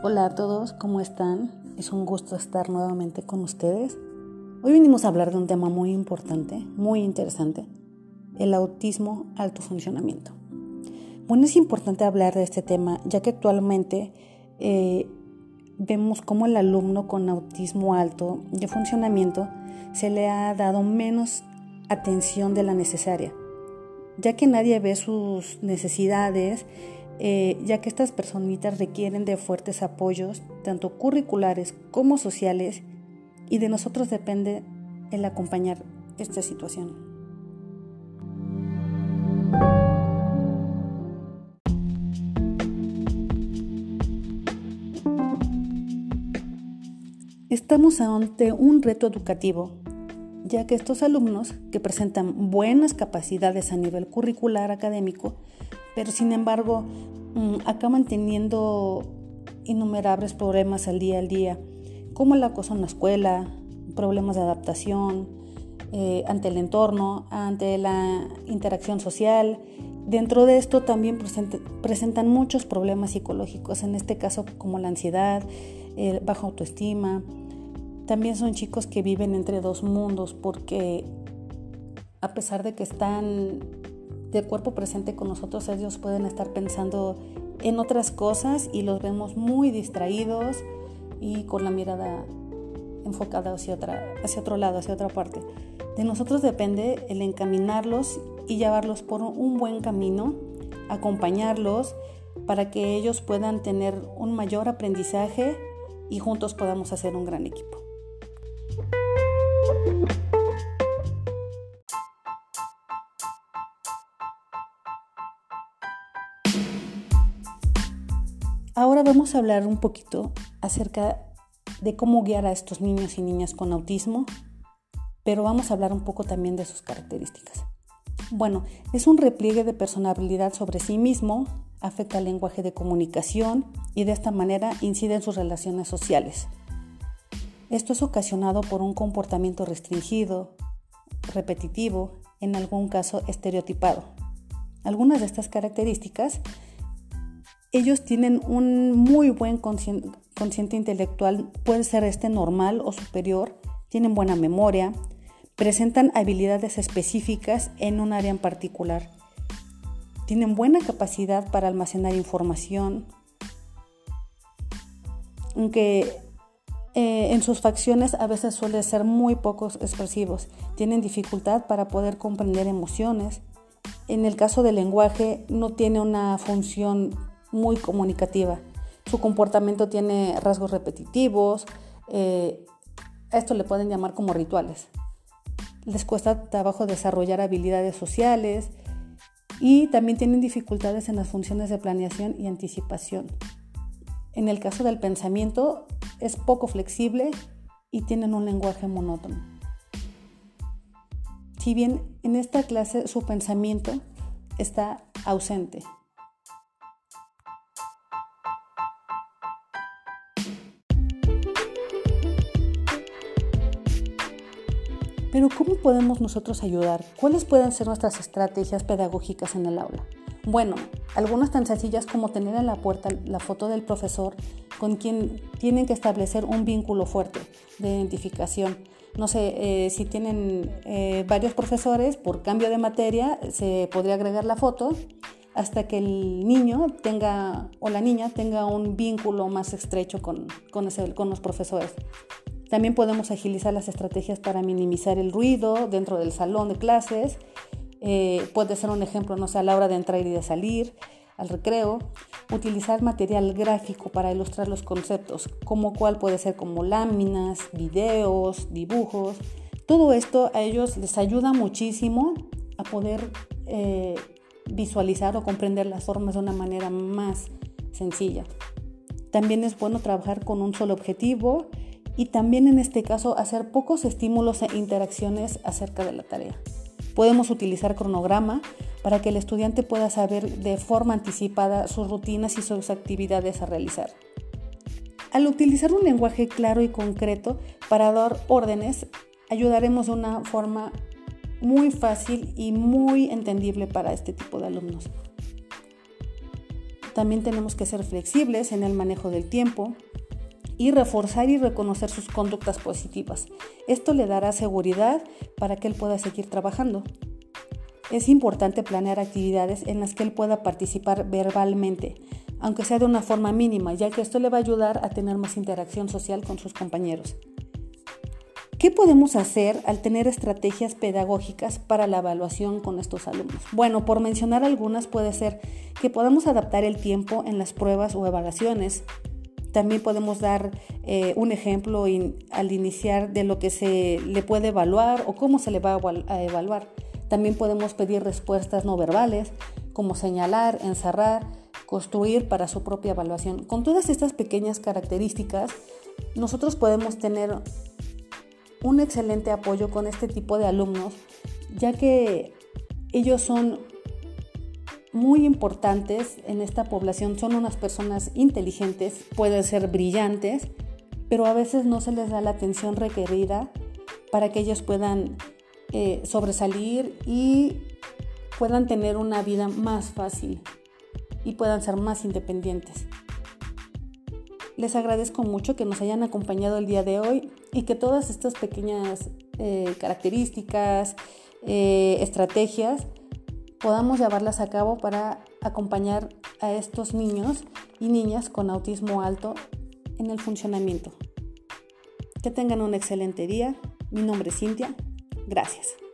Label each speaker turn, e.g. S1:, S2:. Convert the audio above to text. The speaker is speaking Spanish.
S1: Hola a todos, ¿cómo están? Es un gusto estar nuevamente con ustedes. Hoy venimos a hablar de un tema muy importante, muy interesante, el autismo alto funcionamiento. Bueno, es importante hablar de este tema ya que actualmente eh, vemos cómo el alumno con autismo alto de funcionamiento se le ha dado menos atención de la necesaria, ya que nadie ve sus necesidades eh, ya que estas personitas requieren de fuertes apoyos, tanto curriculares como sociales, y de nosotros depende el acompañar esta situación. Estamos ante un reto educativo, ya que estos alumnos que presentan buenas capacidades a nivel curricular académico pero sin embargo mm, acaban teniendo innumerables problemas al día al día, como el acoso en la escuela, problemas de adaptación eh, ante el entorno, ante la interacción social. Dentro de esto también presentan muchos problemas psicológicos, en este caso como la ansiedad, el baja autoestima. También son chicos que viven entre dos mundos porque a pesar de que están de cuerpo presente con nosotros, ellos pueden estar pensando en otras cosas y los vemos muy distraídos y con la mirada enfocada hacia, otra, hacia otro lado, hacia otra parte. De nosotros depende el encaminarlos y llevarlos por un buen camino, acompañarlos para que ellos puedan tener un mayor aprendizaje y juntos podamos hacer un gran equipo. Vamos a hablar un poquito acerca de cómo guiar a estos niños y niñas con autismo, pero vamos a hablar un poco también de sus características. Bueno, es un repliegue de personalidad sobre sí mismo, afecta el lenguaje de comunicación y de esta manera incide en sus relaciones sociales. Esto es ocasionado por un comportamiento restringido, repetitivo, en algún caso estereotipado. Algunas de estas características ellos tienen un muy buen consciente, intelectual, puede ser este normal o superior, tienen buena memoria, presentan habilidades específicas en un área en particular, tienen buena capacidad para almacenar información, aunque eh, en sus facciones a veces suelen ser muy pocos expresivos, tienen dificultad para poder comprender emociones. En el caso del lenguaje no tiene una función muy comunicativa. Su comportamiento tiene rasgos repetitivos, eh, esto le pueden llamar como rituales. Les cuesta trabajo desarrollar habilidades sociales y también tienen dificultades en las funciones de planeación y anticipación. En el caso del pensamiento es poco flexible y tienen un lenguaje monótono. Si bien en esta clase su pensamiento está ausente, Pero ¿cómo podemos nosotros ayudar? ¿Cuáles pueden ser nuestras estrategias pedagógicas en el aula? Bueno, algunas tan sencillas como tener en la puerta la foto del profesor con quien tienen que establecer un vínculo fuerte de identificación. No sé, eh, si tienen eh, varios profesores, por cambio de materia, se podría agregar la foto hasta que el niño tenga o la niña tenga un vínculo más estrecho con, con, con los profesores. También podemos agilizar las estrategias para minimizar el ruido dentro del salón de clases. Eh, puede ser un ejemplo, no sé, a la hora de entrar y de salir, al recreo. Utilizar material gráfico para ilustrar los conceptos, como cual puede ser como láminas, videos, dibujos. Todo esto a ellos les ayuda muchísimo a poder eh, visualizar o comprender las formas de una manera más sencilla. También es bueno trabajar con un solo objetivo y también en este caso hacer pocos estímulos e interacciones acerca de la tarea. Podemos utilizar cronograma para que el estudiante pueda saber de forma anticipada sus rutinas y sus actividades a realizar. Al utilizar un lenguaje claro y concreto para dar órdenes, ayudaremos de una forma muy fácil y muy entendible para este tipo de alumnos. También tenemos que ser flexibles en el manejo del tiempo y reforzar y reconocer sus conductas positivas. Esto le dará seguridad para que él pueda seguir trabajando. Es importante planear actividades en las que él pueda participar verbalmente, aunque sea de una forma mínima, ya que esto le va a ayudar a tener más interacción social con sus compañeros. ¿Qué podemos hacer al tener estrategias pedagógicas para la evaluación con estos alumnos? Bueno, por mencionar algunas puede ser que podamos adaptar el tiempo en las pruebas o evaluaciones. También podemos dar eh, un ejemplo al iniciar de lo que se le puede evaluar o cómo se le va a evaluar. También podemos pedir respuestas no verbales, como señalar, encerrar, construir para su propia evaluación. Con todas estas pequeñas características, nosotros podemos tener un excelente apoyo con este tipo de alumnos, ya que ellos son muy importantes en esta población, son unas personas inteligentes, pueden ser brillantes, pero a veces no se les da la atención requerida para que ellos puedan eh, sobresalir y puedan tener una vida más fácil y puedan ser más independientes. Les agradezco mucho que nos hayan acompañado el día de hoy y que todas estas pequeñas eh, características, eh, estrategias, podamos llevarlas a cabo para acompañar a estos niños y niñas con autismo alto en el funcionamiento. Que tengan un excelente día. Mi nombre es Cintia. Gracias.